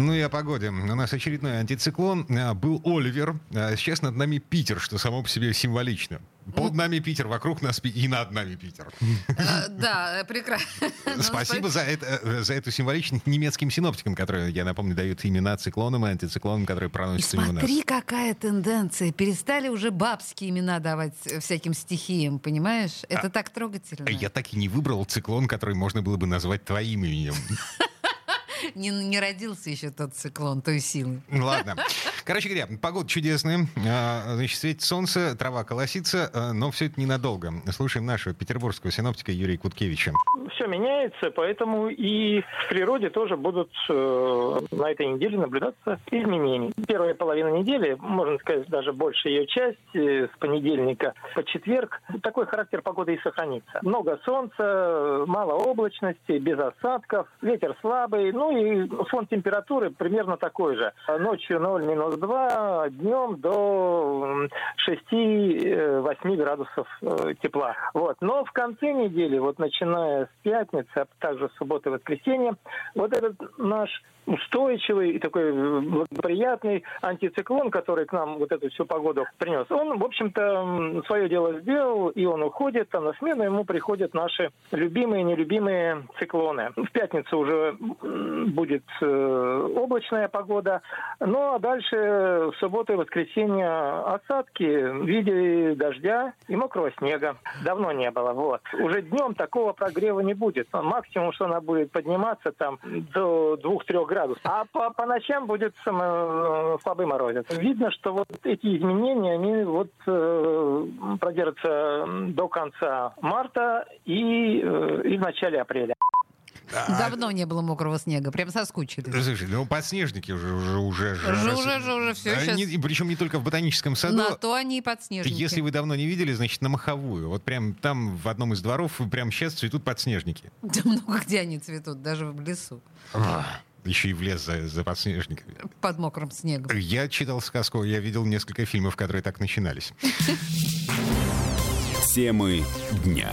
Ну и о погоде. У нас очередной антициклон. А, Был Оливер. А Сейчас над нами Питер, что само по себе символично. Под нами Питер, вокруг нас и над нами Питер. Э, Да, прекрасно. Спасибо за, это, э, за эту символичность немецким синоптикам, которые, я напомню, дают имена циклонам и антициклонам, которые проносятся мимо нас. смотри, какая тенденция. Перестали уже бабские имена давать э, всяким стихиям, понимаешь? Это так трогательно. Я так и не выбрал циклон, который можно было бы назвать твоим именем. Не, не родился еще тот циклон той силы. Ладно. Короче говоря, погода чудесная. А, Значит, светит солнце, трава колосится, а, но все это ненадолго. Слушаем нашего петербургского синоптика Юрия Куткевича. все меняется, поэтому и в природе тоже будут э, на этой неделе наблюдаться изменения. Первая половина недели, можно сказать, даже большая ее часть, э, с понедельника по четверг, такой характер погоды и сохранится. Много солнца, мало облачности, без осадков, ветер слабый, ну и фон температуры примерно такой же. Ночью 0 минус 2, днем до 6-8 градусов э, тепла. Вот. Но в конце недели, вот начиная с пятницы, а также с субботы и воскресенья, вот этот наш устойчивый и такой благоприятный антициклон, который к нам вот эту всю погоду принес, он, в общем-то, свое дело сделал, и он уходит, а на смену ему приходят наши любимые и нелюбимые циклоны. В пятницу уже будет э, облачная погода, ну а дальше в субботу и воскресенье осадки в виде дождя и мокрого снега. Давно не было, вот. Уже днем такого прогрева не будет. Максимум, что она будет подниматься там до 2-3 градусов. А по, по ночам будет само- слабый морозец. Видно, что вот эти изменения, они вот э, продержатся до конца марта и, э, и в начале апреля. Давно не было мокрого снега, прям соскучились. Слушай, ну подснежники уже уже уже Уже, уже, уже, уже все А сейчас. причем не только в ботаническом саду. На то они и подснежники. Если вы давно не видели, значит, на Маховую. Вот прям там в одном из дворов прям сейчас цветут подснежники. Да много где они цветут, даже в лесу, Еще и в лес за, за подснежниками. под мокрым снегом. Я читал сказку, я видел несколько фильмов, которые так начинались. Темы дня.